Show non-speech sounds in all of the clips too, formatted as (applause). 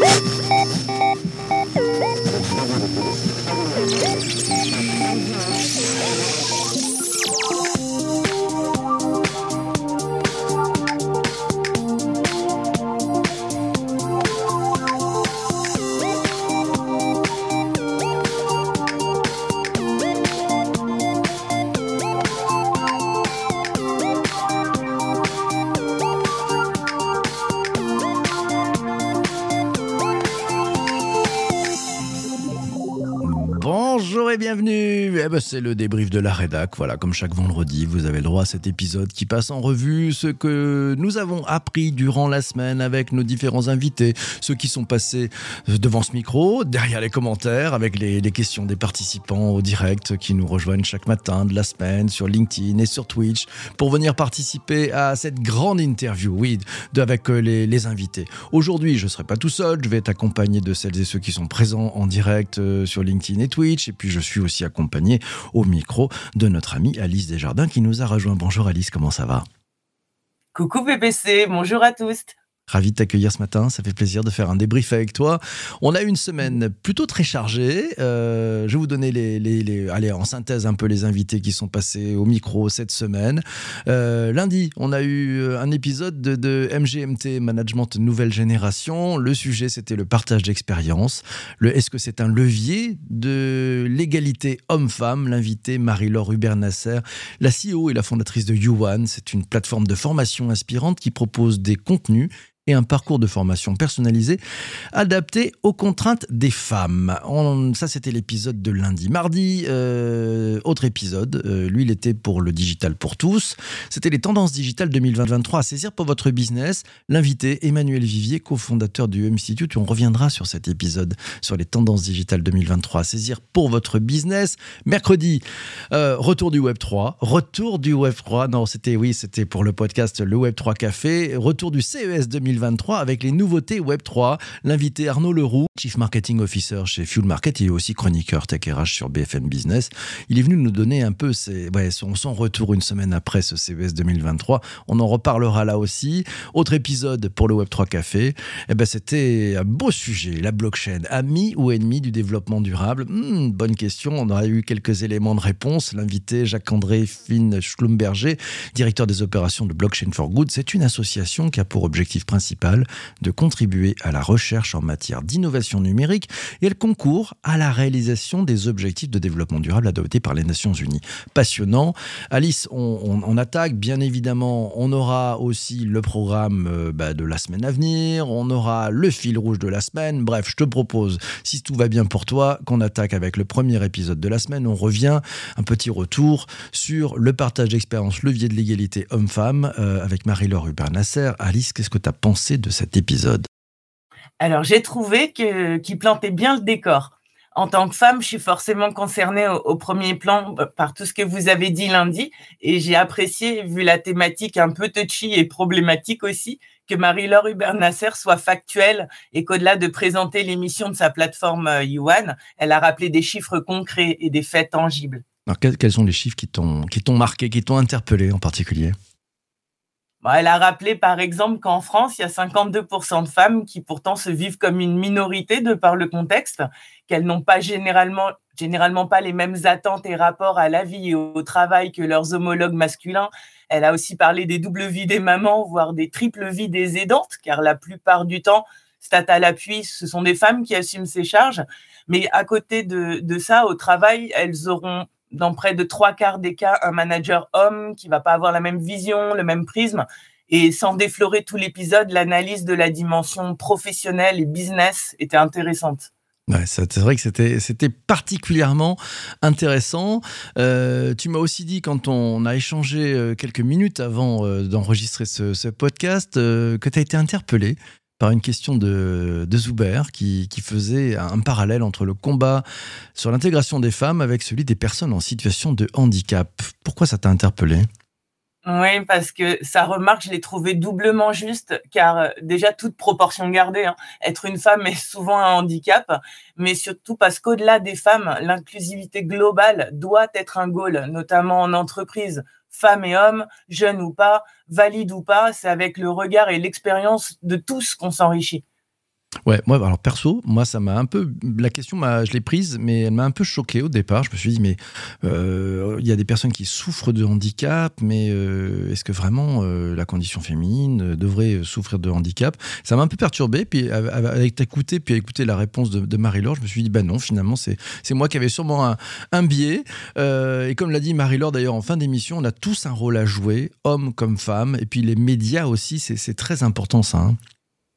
Woo! C'est le débrief de la rédac. Voilà, comme chaque vendredi, vous avez le droit à cet épisode qui passe en revue ce que nous avons appris durant la semaine avec nos différents invités, ceux qui sont passés devant ce micro, derrière les commentaires, avec les, questions des participants au direct qui nous rejoignent chaque matin de la semaine sur LinkedIn et sur Twitch pour venir participer à cette grande interview, oui, avec euh, les, les invités. Aujourd'hui, je ne serai pas tout seul, je vais être accompagné de celles et ceux qui sont présents en direct euh, sur LinkedIn et Twitch, et puis je suis aussi accompagné au micro de notre amie Alice Desjardins qui nous a rejoint. Bonjour Alice, comment ça va? Coucou PPC, bonjour à tous. Ravi de t'accueillir ce matin, ça fait plaisir de faire un débrief avec toi. On a une semaine plutôt très chargée. Euh, je vais vous donner les, les, allez, en synthèse un peu les invités qui sont passés au micro cette semaine. Euh, lundi, on a eu un épisode de, MGMT, Management Nouvelle Génération. Le sujet, c'était le partage d'expérience. Est-ce que c'est un levier de l'égalité homme-femme? L'invité Marie-Laure Hubert-Nasser, la CEO et la fondatrice de YouOne. C'est une plateforme de formation inspirante qui propose des contenus un parcours de formation personnalisé adapté aux contraintes des femmes. ça, c'était l'épisode de lundi. Mardi, euh, autre épisode. Euh, lui, il était pour le digital pour tous. C'était les tendances digitales 2023 à saisir pour votre business. L'invité, Emmanuel Vivier, cofondateur du Institute. On reviendra sur cet épisode sur les tendances digitales 2023 à saisir pour votre business. Mercredi, euh, retour du Web 3. Retour du Web 3. Non, c'était, oui, c'était pour le podcast Le Web 3 Café. Retour du CES 2023. 2023 avec les nouveautés Web3. L'invité Arnaud Leroux, Chief Marketing Officer chez Fuel Market, il est aussi chroniqueur Tech RH sur BFM Business. Il est venu nous donner un peu son, retour une semaine après ce CES 2023. On en reparlera là aussi. Autre épisode pour le Web3 Café. Eh ben, C'était un beau sujet, la blockchain. Ami ou ennemi du développement durable? Hmm, Bonne question. On aurait eu quelques éléments de réponse. L'invité Jacques-André Finn Schlumberger, directeur des opérations de Blockchain for Good, c'est une association qui a pour objectif principal de contribuer à la recherche en matière d'innovation numérique et elle concourt à la réalisation des objectifs de développement durable adoptés par les Nations Unies. Passionnant. Alice, on, attaque, bien évidemment, on aura aussi le programme euh, bah, de la semaine à venir, on aura le fil rouge de la semaine. Bref, je te propose, si tout va bien pour toi, qu'on attaque avec le premier épisode de la semaine. On revient, un petit retour sur le partage d'expérience levier de l'égalité homme-femme euh, avec Marie-Laure Hubert-Nasser. Alice, qu'est-ce que tu as pensé de cet épisode Alors, j'ai trouvé qu'il plantait bien le décor. En tant que femme, je suis forcément concernée au, premier plan euh, par tout ce que vous avez dit lundi et j'ai apprécié, vu la thématique un peu touchy et problématique aussi, que Marie-Laure Hubert-Nasser soit factuelle et qu'au-delà de présenter l'émission de sa plateforme euh, Yuan, elle a rappelé des chiffres concrets et des faits tangibles. Alors, quels sont les chiffres qui t'ont marqué, qui t'ont interpellé en particulier? Bah, elle a rappelé par exemple qu'en France, il y a 52% de femmes qui pourtant se vivent comme une minorité de par le contexte, qu'elles n'ont pas généralement, généralement pas les mêmes attentes et rapports à la vie et au travail que leurs homologues masculins. Elle a aussi parlé des doubles vies des mamans, voire des triples vies des aidantes, car la plupart du temps, stat à l'appui, ce sont des femmes qui assument ces charges. Mais à côté de, de ça, au travail, elles auront dans près de trois quarts des cas, un manager homme qui va pas avoir la même vision, le même prisme. Et sans déflorer tout l'épisode, l'analyse de la dimension professionnelle et business était intéressante. C'est vrai que c'était, particulièrement intéressant. Euh, tu m'as aussi dit, quand on a échangé euh, quelques minutes avant euh, d'enregistrer ce, ce podcast, que tu as été interpellé par une question de, de Zuber qui, faisait un parallèle entre le combat sur l'intégration des femmes avec celui des personnes en situation de handicap. Pourquoi ça t'a interpellé? Oui, parce que sa remarque, je l'ai trouvée doublement juste, car euh, déjà toute proportion gardée, hein, être une femme est souvent un handicap, mais surtout parce qu'au-delà des femmes, l'inclusivité globale doit être un goal, notamment en entreprise, femmes et hommes, jeunes ou pas, valides ou pas, c'est avec le regard et l'expérience de tous qu'on s'enrichit. Ouais, moi, alors perso, moi, ça m'a un peu. La question, je l'ai prise, mais elle m'a un peu choqué au départ. Je me suis dit, mais euh, il y a des personnes qui souffrent de handicap, mais euh, est-ce que vraiment euh, la condition féminine devrait souffrir de handicap? Ça m'a un peu perturbé. Puis, avec écouté, puis écouter la réponse de, Marie-Laure, je me suis dit, ben non, finalement, c'est moi qui avais sûrement un, un biais. et comme l'a dit Marie-Laure, d'ailleurs, en fin d'émission, on a tous un rôle à jouer, hommes comme femmes. Et puis, les médias aussi, c'est très important, ça. Hein.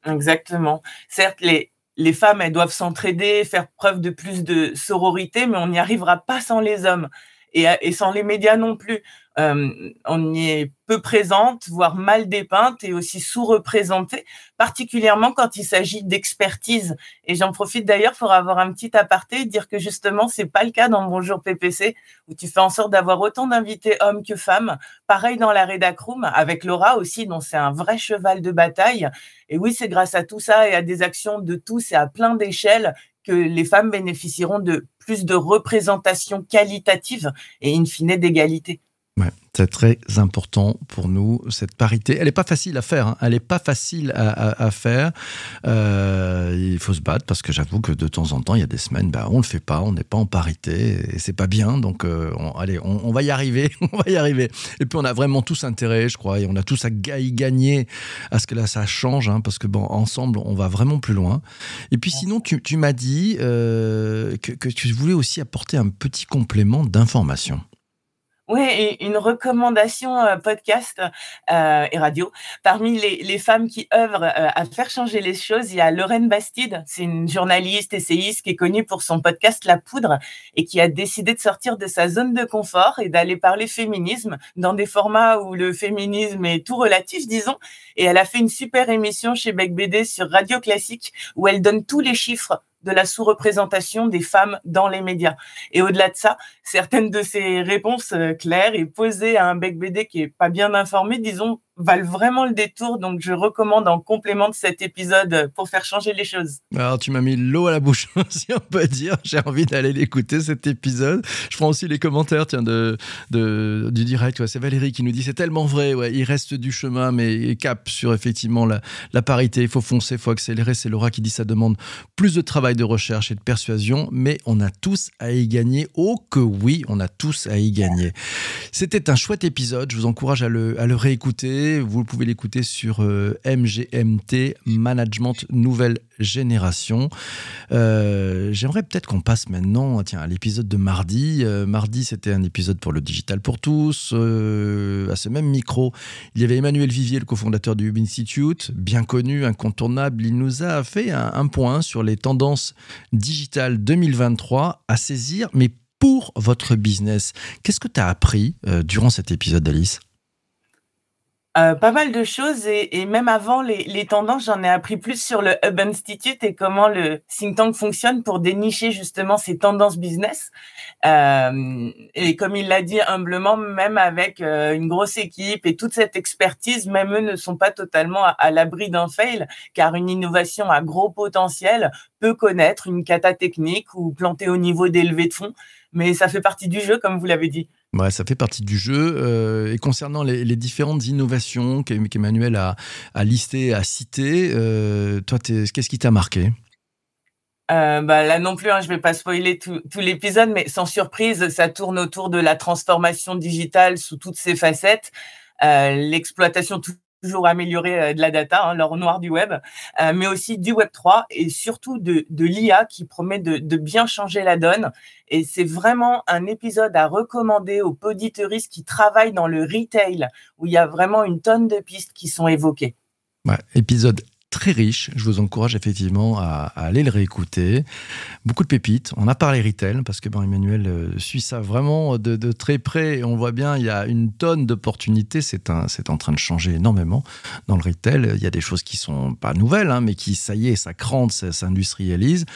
Exactement. Certes, les, les femmes, elles doivent s'entraider, faire preuve de plus de sororité, mais on n'y arrivera pas sans les hommes et, et sans les médias non plus. Euh, on y est peu présente, voire mal dépeinte et aussi sous-représentée, particulièrement quand il s'agit d'expertise. Et j'en profite d'ailleurs pour avoir un petit aparté et dire que justement, c'est pas le cas dans Bonjour PPC, où tu fais en sorte d'avoir autant d'invités hommes que femmes. Pareil dans la Redacroom, avec Laura aussi, dont c'est un vrai cheval de bataille. Et oui, c'est grâce à tout ça et à des actions de tous et à plein d'échelles que les femmes bénéficieront de plus de représentation qualitative et in fine d'égalité. Ouais, c'est très important pour nous, cette parité. Elle n'est pas facile à faire. Hein. Elle n'est pas facile à, faire. Euh, il faut se battre parce que j'avoue que de temps en temps, il y a des semaines, bah, on ne le fait pas, on n'est pas en parité et c'est pas bien. Donc, euh, allez, on, va y arriver. (laughs) on va y arriver. Et puis, on a vraiment tous intérêt, je crois, et on a tous à y gagner à ce que là, ça change hein, parce que, ensemble, on va vraiment plus loin. Et puis, sinon, tu, m'as dit euh, que, que tu voulais aussi apporter un petit complément d'information. Oui, une recommandation euh, podcast euh, et radio. Parmi les, les femmes qui œuvrent euh, à faire changer les choses, il y a Lorraine Bastide. C'est une journaliste essayiste qui est connue pour son podcast La Poudre et qui a décidé de sortir de sa zone de confort et d'aller parler féminisme dans des formats où le féminisme est tout relatif, disons. Et elle a fait une super émission chez Bec BD sur Radio Classique où elle donne tous les chiffres de la sous-représentation des femmes dans les médias. Et au-delà de ça, certaines de ces réponses euh, claires et posées à un bec BD qui est pas bien informé, disons, valent vraiment le détour. Donc, je recommande en complément de cet épisode pour faire changer les choses. Alors, tu m'as mis l'eau à la bouche, (laughs) si on peut dire. J'ai envie d'aller l'écouter, cet épisode. Je prends aussi les commentaires tiens, de, du direct. c'est Valérie qui nous dit c'est tellement vrai. Ouais, il reste du chemin, mais cap sur effectivement la, la parité. Il faut foncer, il faut accélérer. C'est Laura qui dit ça demande plus de travail de recherche et de persuasion, mais on a tous à y gagner. Oh que oui, on a tous à y gagner. C'était un chouette épisode. Je vous encourage à le, à le réécouter. Vous pouvez l'écouter sur euh, MGMT, Management Nouvelle Génération. Euh, j'aimerais peut-être qu'on passe maintenant tiens, à l'épisode de mardi. Euh, mardi, c'était un épisode pour le Digital pour tous. à ce même micro, il y avait Emmanuel Vivier, le cofondateur du Hub Institute, bien connu, incontournable. Il nous a fait un, point sur les tendances digitales 2023 à saisir, mais pour votre business. Qu'est-ce que tu as appris durant cet épisode, d'Alice euh, pas mal de choses et, et même avant les, les tendances, j'en ai appris plus sur le Hub Institute et comment le think tank fonctionne pour dénicher justement ces tendances business. Euh, et comme il l'a dit humblement, même avec euh, une grosse équipe et toute cette expertise, même eux ne sont pas totalement à, l'abri d'un fail, car une innovation à gros potentiel peut connaître une cata technique ou planter au niveau des levées de fonds. Mais ça fait partie du jeu, comme vous l'avez dit. Ouais, ça fait partie du jeu. Euh, et concernant les, différentes innovations qu'Emmanuel a, a listées, a citées, euh, toi, qu'est-ce qui t'a marqué? Euh, bah, là non plus, hein, je vais pas spoiler tout, tout l'épisode, mais sans surprise, ça tourne autour de la transformation digitale sous toutes ses facettes, l'exploitation toujours améliorée de la data, hein, l'or noir du web, mais aussi du Web 3 et surtout de, l'IA qui promet de, de, bien changer la donne et c'est vraiment un épisode à recommander aux poditeuristes qui travaillent dans le retail, où il y a vraiment une tonne de pistes qui sont évoquées. Ouais, épisode très riche. Je vous encourage effectivement à, aller le réécouter. Beaucoup de pépites. On a parlé retail parce que ben, Emmanuel euh, suit ça vraiment de, très près. On voit bien, il y a une tonne d'opportunités. C'est en train de changer énormément dans le retail. Il y a des choses qui sont pas nouvelles, hein, mais qui, ça y est, ça crante, ça s'industrialise.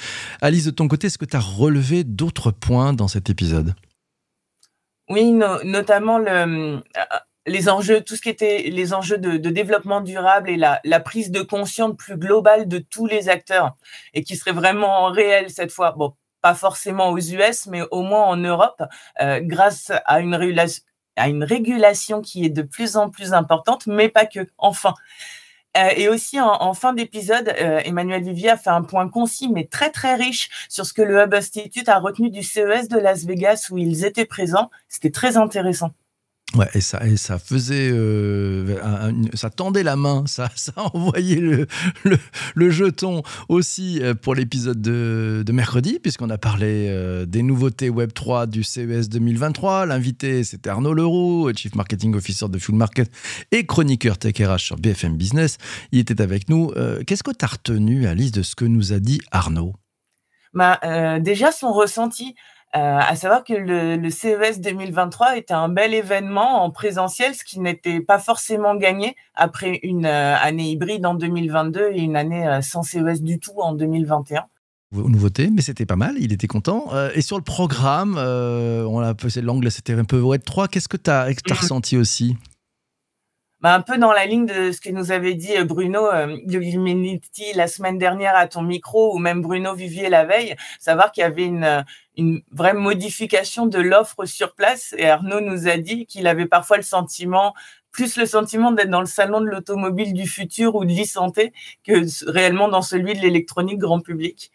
Alice, de ton côté, est-ce que tu as relevé d'autres points dans cet épisode? Oui, notamment le, les enjeux, tout ce qui était les enjeux de, développement durable et la, prise de conscience plus globale de tous les acteurs et qui serait vraiment réel cette fois. Bon, pas forcément aux US, mais au moins en Europe, euh, grâce à une, régulation, à une régulation qui est de plus en plus importante, mais pas que. Enfin, et aussi en, fin d'épisode, Emmanuel Vivier a fait un point concis mais très très riche sur ce que le Hub Institute a retenu du CES de Las Vegas où ils étaient présents. C'était très intéressant. Ouais, et ça, et ça faisait, euh, ça tendait la main, ça, (laughs) ça envoyait le, le, jeton aussi euh, pour l'épisode de, de, mercredi, puisqu'on a parlé euh, des nouveautés Web 3 du CES 2023. L'invité, c'était Arnaud Leroux, Chief Marketing Officer de Full Market et chroniqueur Tech RH sur BFM Business. Il était avec nous. Qu'est-ce que tu as retenu, Alice, de ce que nous a dit Arnaud? Bah, Déjà, son ressenti. Euh, à savoir que le, CES 2023 était un bel événement en présentiel, ce qui n'était pas forcément gagné après une euh, année hybride en 2022 et une année euh, sans CES du tout en 2021 nouveauté, mais c'était pas mal, il était content. et sur le programme, on l'a posé l'angle, c'était un peu Web 3. Qu'est-ce que tu as, as, ressenti aussi? Bah, un peu dans la ligne de ce que nous avait dit euh, Bruno euh, la semaine dernière à ton micro, ou même Bruno Vivier la veille, savoir qu'il y avait une, euh, une vraie modification de l'offre sur place. Et Arnaud nous a dit qu'il avait parfois le sentiment, plus le sentiment d'être dans le salon de l'automobile du futur ou de l'e-santé que réellement dans celui de l'électronique grand public.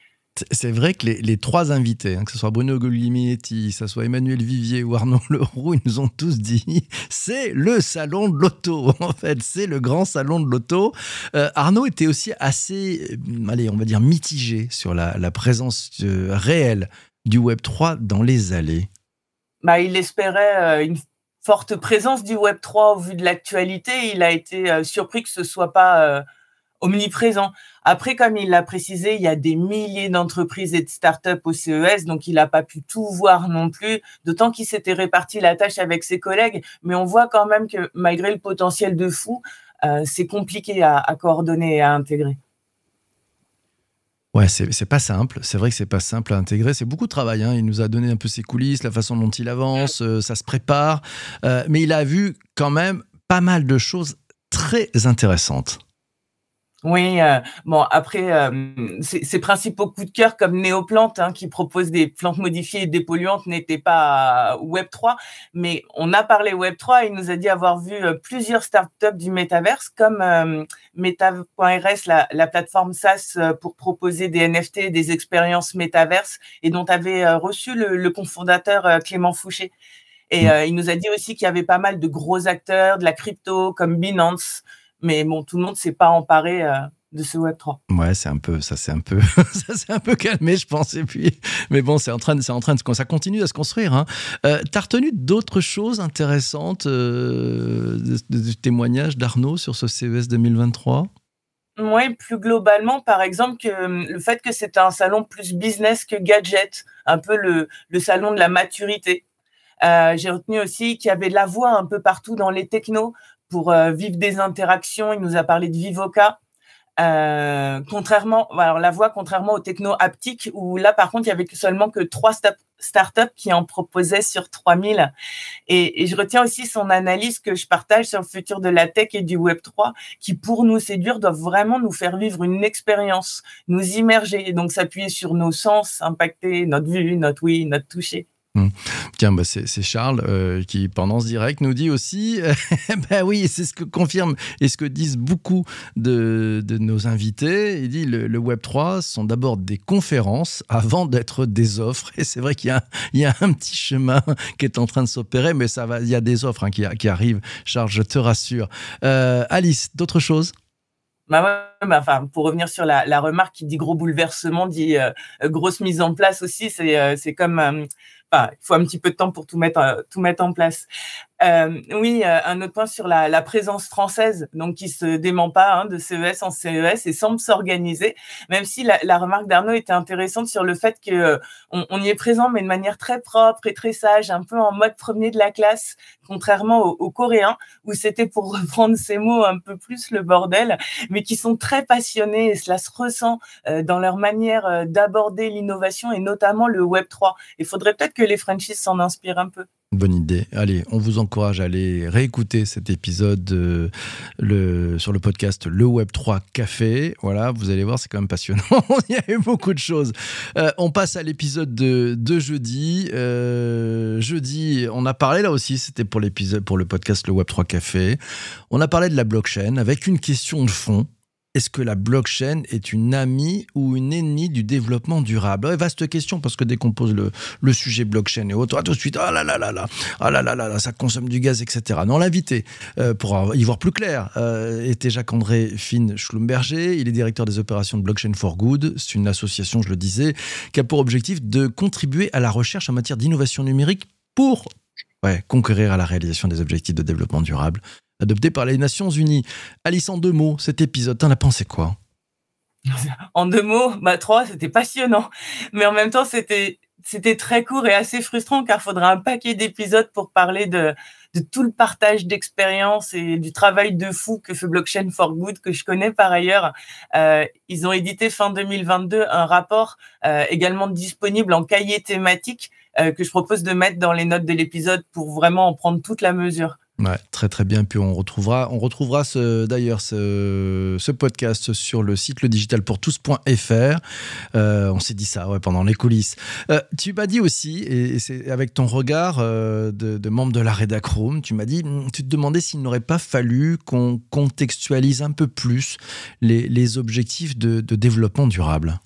C'est vrai que les, trois invités, hein, que ce soit Bruno Guglielminetti, que ce soit Emmanuel Vivier ou Arnaud (laughs) Leroux, ils nous ont tous dit c'est le salon de l'auto. (laughs) En fait, c'est le grand salon de l'auto. Euh, Arnaud était aussi assez, euh, allez, on va dire mitigé sur la, présence euh, réelle du Web 3 dans les allées. Bah, il espérait une forte présence du Web 3 au vu de l'actualité. Il a été surpris que ce soit pas omniprésent. Après, comme il l'a précisé, il y a des milliers d'entreprises et de startups au CES, donc il n'a pas pu tout voir non plus, d'autant qu'il s'était réparti la tâche avec ses collègues. Mais on voit quand même que malgré le potentiel de fou, euh, c'est compliqué à, coordonner et à intégrer. Ouais, c'est pas simple. C'est vrai que c'est pas simple à intégrer. C'est beaucoup de travail. Hein. Il nous a donné un peu ses coulisses, la façon dont il avance, euh, ça se prépare. Euh, mais il a vu quand même pas mal de choses très intéressantes. Oui, euh, bon après euh, ces principaux coups de cœur comme Néoplante hein, qui propose des plantes modifiées et dépolluantes n'étaient pas Web 3, mais on a parlé Web 3 et il nous a dit avoir vu euh, plusieurs startups du métaverse comme Meta.rs, la, la, plateforme SaaS pour proposer des NFT des expériences métaverses et dont avait reçu le, le cofondateur Clément Fouché. Et mmh. il nous a dit aussi qu'il y avait pas mal de gros acteurs de la crypto comme Binance. Mais bon, tout le monde s'est pas emparé euh, de ce Web 3. Ouais, c'est un peu, ça c'est un peu, (laughs) ça c'est un peu calmé, je pense. Et puis, mais bon, c'est en train, c'est en train de, ça continue à se construire. Hein. Euh, T'as retenu d'autres choses intéressantes euh, du témoignage d'Arnaud sur ce CES 2023 oui, plus globalement, par exemple, que hum, le fait que c'était un salon plus business que gadget, un peu le, le salon de la maturité. Euh, J'ai retenu aussi qu'il y avait la voix un peu partout dans les technos pour euh, vivre des interactions. Il nous a parlé de Vivoca. Euh, contrairement, alors la voix, contrairement au techno haptique, où là, par contre, il y avait seulement que trois startups qui en proposaient sur 3000. Et, et je retiens aussi son analyse que je partage sur le futur de la tech et du Web 3, qui pour nous séduire doivent vraiment nous faire vivre une expérience, nous immerger, et donc s'appuyer sur nos sens, impacter notre vue, notre oui, notre toucher. Hum. Tiens, bah c'est Charles euh, qui, pendant ce direct, nous dit aussi, (laughs) ben oui, c'est ce que confirme et ce que disent beaucoup de, nos invités. Il dit le, le Web 3 sont d'abord des conférences avant d'être des offres. Et c'est vrai qu'il y, a un petit chemin qui est en train de s'opérer, mais il y a des offres hein, qui, arrivent. Charles, je te rassure. Euh, Alice, d'autres choses? Bah bah, enfin, pour revenir sur la, remarque qui dit gros bouleversement, dit euh, grosse mise en place aussi, c'est comme il faut un petit peu de temps pour tout mettre, euh, tout mettre en place. Euh, oui, euh, un autre point sur la, présence française, donc qui se dément pas hein, de CES en CES et semble s'organiser, même si la, remarque d'Arnaud était intéressante sur le fait que on, y est présent, mais de manière très propre et très sage, un peu en mode premier de la classe, contrairement aux, Coréens, où c'était pour (laughs) reprendre ces mots un peu plus le bordel, mais qui sont très très passionnés et cela se ressent dans leur manière d'aborder l'innovation et notamment le Web 3. Il faudrait peut-être que les franchises s'en inspirent un peu. Bonne idée. Allez, on vous encourage à aller réécouter cet épisode euh, sur le podcast Le Web 3 Café. Voilà, vous allez voir, c'est quand même passionnant. (laughs) Il y a eu beaucoup de choses. Euh, on passe à l'épisode de, de, jeudi. Euh, jeudi, on a parlé là aussi, c'était pour l'épisode, pour le podcast Le Web 3 Café. On a parlé de la blockchain avec une question de fond est-ce que la blockchain est une amie ou une ennemie du développement durable? Vaste question parce que dès qu'on pose le, sujet blockchain et autres, tout de suite, ah là là là là, ah là là là ça consomme du gaz, etc. Non, l'invité, euh, pour y voir plus clair, euh, était Jacques-André Finn Schlumberger. Il est directeur des opérations de Blockchain for Good. C'est une association, je le disais, qui a pour objectif de contribuer à la recherche en matière d'innovation numérique pour ouais, concourir à la réalisation des objectifs de développement durable adopté par les Nations Unies. Alice, en deux mots, cet épisode, t'en as pensé quoi? (laughs) En deux mots, bah trois, c'était passionnant. Mais en même temps, c'était c'était très court et assez frustrant car il faudra un paquet d'épisodes pour parler de, de tout le partage d'expériences et du travail de fou que fait Blockchain for Good, que je connais par ailleurs. Euh, ils ont édité fin 2022 un rapport euh, également disponible en cahier thématique euh, que je propose de mettre dans les notes de l'épisode pour vraiment en prendre toute la mesure. Ouais, très très bien. Puis on retrouvera, on retrouvera ce, d'ailleurs ce, podcast sur le site ledigitalpourtous.fr. Euh, on s'est dit ça ouais, pendant les coulisses. Euh, tu m'as dit aussi, et c'est avec ton regard euh, de, membre de la Redacroom, tu m'as dit, hmm, tu te demandais s'il n'aurait pas fallu qu'on contextualise un peu plus les, objectifs de développement durable.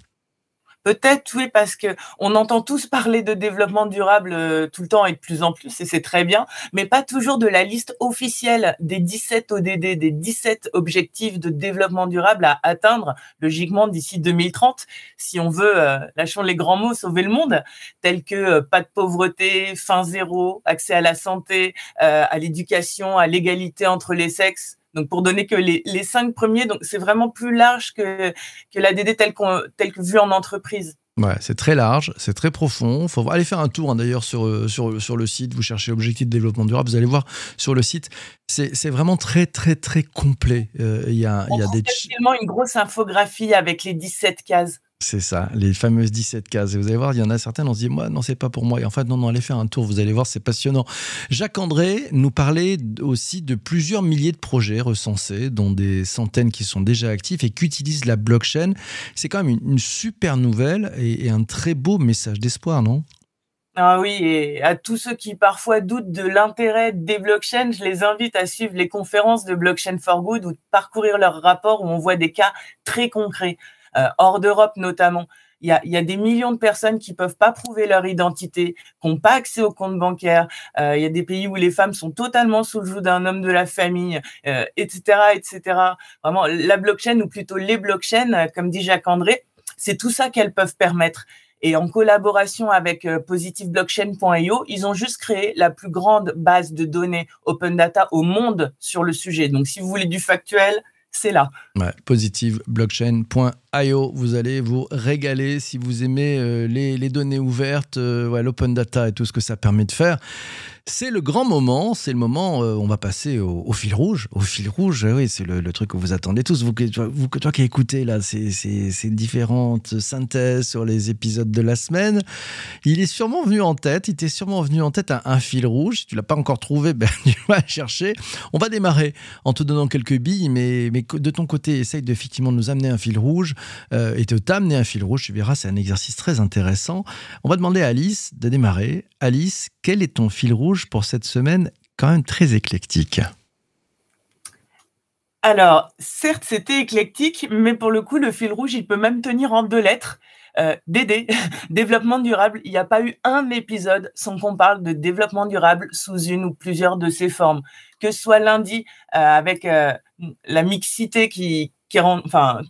Peut-être oui parce que on entend tous parler de développement durable euh, tout le temps et de plus en plus et c'est très bien, mais pas toujours de la liste officielle des 17 ODD, des 17 objectifs de développement durable à atteindre logiquement d'ici 2030 si on veut euh, lâchons les grands mots sauver le monde tels que euh, pas de pauvreté, fin zéro, accès à la santé, à l'éducation, à l'égalité entre les sexes donc pour donner que les, les cinq premiers, donc c'est vraiment plus large que, que l'ADD tel, qu'on, tel que vu en entreprise. Ouais, c'est très large, c'est très profond. Faut aller faire un tour hein, d'ailleurs sur, euh, sur, sur le site. Vous cherchez objectif de développement durable, vous allez voir sur le site. C'est, vraiment très, très, très complet. Euh, il y a, y a des. une grosse infographie avec les 17 cases. C'est ça, les fameuses 17 cases. Et vous allez voir, il y en a certaines, on se dit, moi, non, c'est pas pour moi. Et en fait, non, non, allez faire un tour, vous allez voir, c'est passionnant. Jacques André nous parlait aussi de plusieurs milliers de projets recensés, dont des centaines qui sont déjà actifs et qui utilisent la blockchain. C'est quand même une, super nouvelle et, un très beau message d'espoir, non? Ah oui, et à tous ceux qui parfois doutent de l'intérêt des blockchains, je les invite à suivre les conférences de Blockchain for Good ou de parcourir leurs rapports où on voit des cas très concrets. Euh, hors d'Europe notamment. Il y, a, des millions de personnes qui peuvent pas prouver leur identité, qui n'ont pas accès au compte bancaire. Euh, il y a des pays où les femmes sont totalement sous le joug d'un homme de la famille, euh, etc., etc. Vraiment, la blockchain ou plutôt les blockchains, comme dit Jacques André, c'est tout ça qu'elles peuvent permettre. Et en collaboration avec positiveblockchain.io, ils ont juste créé la plus grande base de données open data au monde sur le sujet. Donc, si vous voulez du factuel, c'est là. Ouais, positiveblockchain.io, vous allez vous régaler si vous aimez euh, les, les, données ouvertes, euh, l'open data et tout ce que ça permet de faire. C'est le grand moment, c'est le moment, euh, on va passer au, fil rouge. Au fil rouge, oui, c'est le, truc que vous attendez tous. Vous, vous toi qui écoutez là, ces, ces, différentes synthèses sur les épisodes de la semaine, il est sûrement venu en tête, il t'est sûrement venu en tête un, fil rouge. Si tu l'as pas encore trouvé, (laughs) ben, tu vas chercher. On va démarrer en te donnant quelques billes, mais, mais de ton côté, essaye de, effectivement de nous amener un fil rouge euh, et de t'amener un fil rouge. Tu verras, c'est un exercice très intéressant. On va demander à Alice de démarrer. Alice, quel est ton fil rouge pour cette semaine quand même très éclectique? Alors, certes, c'était éclectique, mais pour le coup, le fil rouge, il peut même tenir en deux lettres. Euh, DD, (laughs) développlement durable. Il n'y a pas eu un épisode sans qu'on parle de développement durable sous une ou plusieurs de ses formes. Que ce soit lundi euh, avec euh, la mixité qui, qui rend, enfin,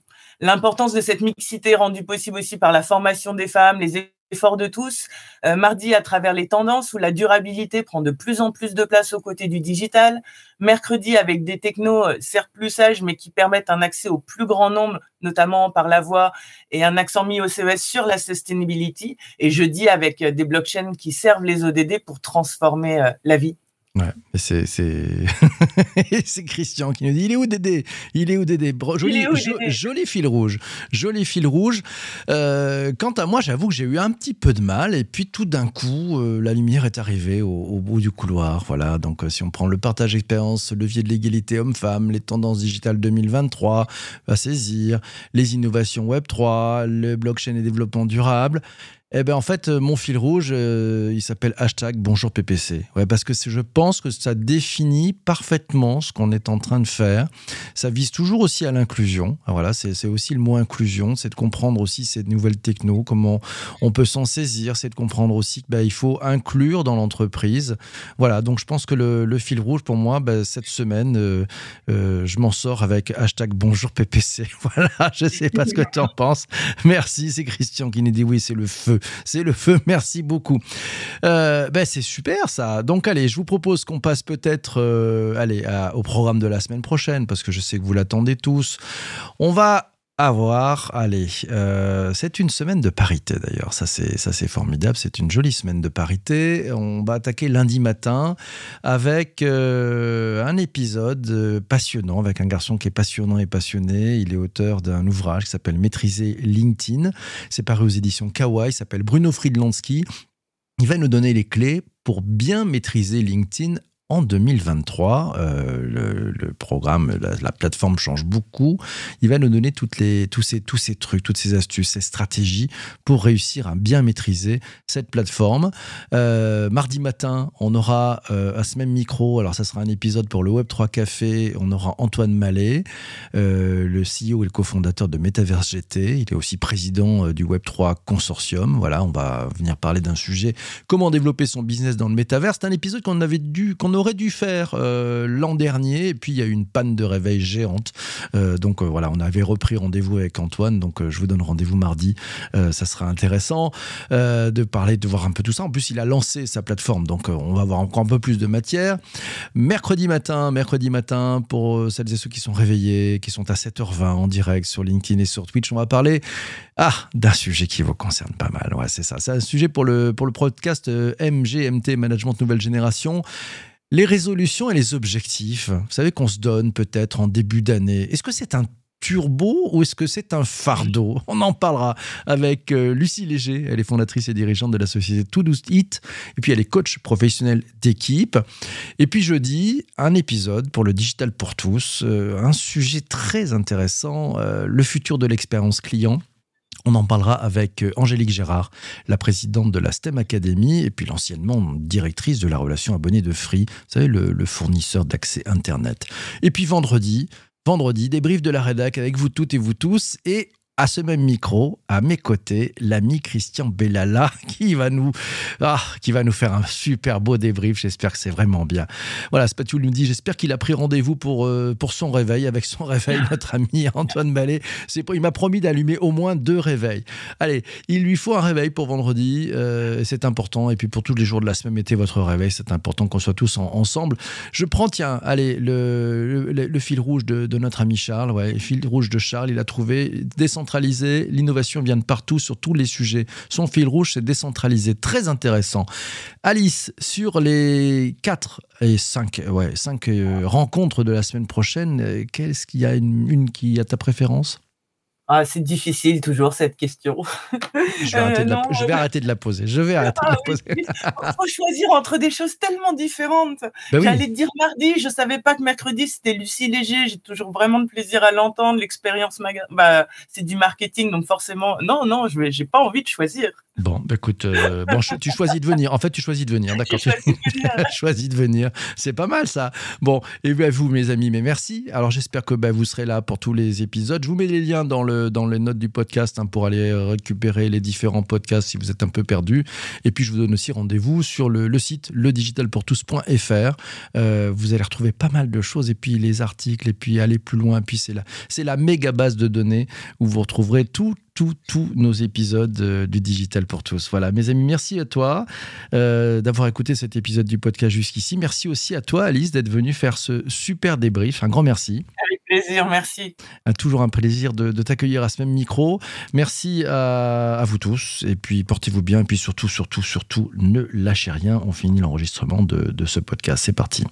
l'importance de cette mixité rendue possible aussi par la formation des femmes, les efforts de tous. Euh, mardi, à travers les tendances où la durabilité prend de plus en plus de place aux côtés du digital. Mercredi, avec des technos, euh, certes plus sages, mais qui permettent un accès au plus grand nombre, notamment par la voix, et un accent mis au CES sur la sustainability. Et jeudi, avec euh, des blockchains qui servent les ODD pour transformer la vie. Ouais, c'est (laughs) c'est Christian qui nous dit il est où Dédé? Il est où Dédé? Joli, joli, fil rouge, joli fil rouge. Euh, quant à moi, j'avoue que j'ai eu un petit peu de mal et puis tout d'un coup, euh, la lumière est arrivée au, bout du couloir. Voilà, donc euh, si on prend le partage d'expérience, le levier de l'égalité homme-femme, les tendances digitales 2023 à saisir, les innovations Web 3, le blockchain et développement durable. Eh ben en fait, euh, mon fil rouge, euh, il s'appelle hashtag bonjour PPC. Ouais, parce que je pense que ça définit parfaitement ce qu'on est en train de faire. Ça vise toujours aussi à l'inclusion. Ah, voilà, c'est aussi le mot inclusion, c'est de comprendre aussi ces nouvelles techno, comment on peut s'en saisir, c'est de comprendre aussi qu'il ben, faut inclure dans l'entreprise. Voilà, donc je pense que le, fil rouge pour moi, ben, cette semaine, euh, je m'en sors avec hashtag bonjour PPC. (laughs) Voilà, je sais pas ce que tu en penses. Merci, c'est Christian qui nous dit oui, c'est le feu c'est le feu. (laughs) Merci beaucoup. Euh, ben c'est super ça. Donc allez, je vous propose qu'on passe peut-être euh, allez, au programme de la semaine prochaine parce que je sais que vous l'attendez tous. On va avoir, allez, euh, c'est une semaine de parité d'ailleurs, ça c'est ça c'est formidable, c'est une jolie semaine de parité. On va attaquer lundi matin avec euh, un épisode passionnant avec un garçon qui est passionnant et passionné. Il est auteur d'un ouvrage qui s'appelle Maîtriser LinkedIn. C'est paru aux éditions Kawaii. Il s'appelle Bruno Friedlansky. Il va nous donner les clés pour bien maîtriser LinkedIn en 2023. Euh, le, programme, la, plateforme change beaucoup. Il va nous donner tous, ces, trucs, toutes ces astuces, ces stratégies pour réussir à bien maîtriser cette plateforme. Euh, mardi matin, on aura euh, à ce même micro, alors ça sera un épisode pour le Web3 Café, on aura Antoine Mallet, le CEO et le cofondateur de Metaverse GT. Il est aussi président du Web3 Consortium. Voilà, on va venir parler d'un sujet, comment développer son business dans le Metaverse? C'est un épisode qu'on avait dû, aurait dû faire euh, l'an dernier, et puis il y a eu une panne de réveil géante. Euh, donc euh, voilà, on avait repris rendez-vous avec Antoine, donc je vous donne rendez-vous mardi. ça sera intéressant de parler, de voir un peu tout ça. En plus, il a lancé sa plateforme, donc on va avoir encore un peu plus de matière. Mercredi matin, mercredi matin, pour celles et ceux qui sont réveillés, qui sont à 7h20 en direct sur LinkedIn et sur Twitch, on va parler ah, d'un sujet qui vous concerne pas mal. Ouais, c'est ça. C'est un sujet pour le, pour le podcast MGMT Management Nouvelle Génération. Les résolutions et les objectifs, vous savez qu'on se donne peut-être en début d'année, est-ce que c'est un turbo ou est-ce que c'est un fardeau? On en parlera avec euh, Lucie Léger, elle est fondatrice et dirigeante de la société Todoist Hit, et puis elle est coach professionnel d'équipe. Et puis jeudi, un épisode pour le Digital pour tous, euh, un sujet très intéressant, euh, le futur de l'expérience client. On en parlera avec euh, Angélique Gérard, la présidente de la STEM Academy et puis l'anciennement directrice de la relation abonnée de Free, vous savez, le, fournisseur d'accès Internet. Et puis vendredi, vendredi, débrief de la rédac avec vous toutes et vous tous. Et à ce même micro, à mes côtés, l'ami Christian Bellala (laughs) qui va nous, ah, qui va nous faire un super beau débrief. J'espère que c'est vraiment bien. Voilà, Spatule nous dit j'espère qu'il a pris rendez-vous pour, euh, pour son réveil. Avec son (laughs) réveil, notre ami Antoine Ballet, c'est, il m'a promis d'allumer au moins deux réveils. Allez, il lui faut un réveil pour vendredi. Euh, c'est important. Et puis pour tous les jours de la semaine, mettez votre réveil. C'est important qu'on soit tous ensemble. Je prends, tiens, allez, le, le, fil rouge de, notre ami Charles. Ouais, fil rouge de Charles, il a trouvé L'innovation vient de partout sur tous les sujets. Son fil rouge, c'est décentralisé. Très intéressant. Alice, sur les 4 et 5, ouais, cinq, euh, rencontres de la semaine prochaine, euh, qu'est-ce qu'il y a une qui a ta préférence? Ah, c'est difficile toujours cette question. Je vais, arrêter, de, la, je vais arrêter de la poser. Je vais arrêter de la ah poser. Il (laughs) faut choisir entre des choses tellement différentes. Ben J'allais te dire mardi, je savais pas que mercredi c'était Lucie Léger. J'ai toujours vraiment de plaisir à l'entendre. L'expérience, bah, c'est du marketing, donc forcément, non, non, je n'ai pas envie de choisir. Bon, bah, écoute, euh, bon, tu choisis de venir. En fait, tu choisis de venir, d'accord (laughs) Tu choisis de venir. C'est pas mal ça. Bon, et bien vous, mes amis, mais merci. Alors j'espère que bah, vous serez là pour tous les épisodes. Je vous mets les liens dans, le, dans les notes du podcast hein, pour aller récupérer les différents podcasts si vous êtes un peu perdu. Et puis je vous donne aussi rendez-vous sur le, le site ledigitalpourtous.fr. Euh, vous allez retrouver pas mal de choses et puis les articles et puis aller plus loin. Puis c'est la, la méga base de données où vous retrouverez tout tous, tous nos épisodes euh, du Digital pour tous. Voilà, mes amis, merci à toi euh, d'avoir écouté cet épisode du podcast jusqu'ici. Merci aussi à toi, Alice, d'être venue faire ce super débrief. Un grand merci. Avec plaisir, merci. toujours un plaisir de, t'accueillir à ce même micro. Merci à, vous tous. Et puis, portez-vous bien. Et puis, surtout, surtout, surtout, ne lâchez rien. On finit l'enregistrement de, de ce podcast. C'est parti.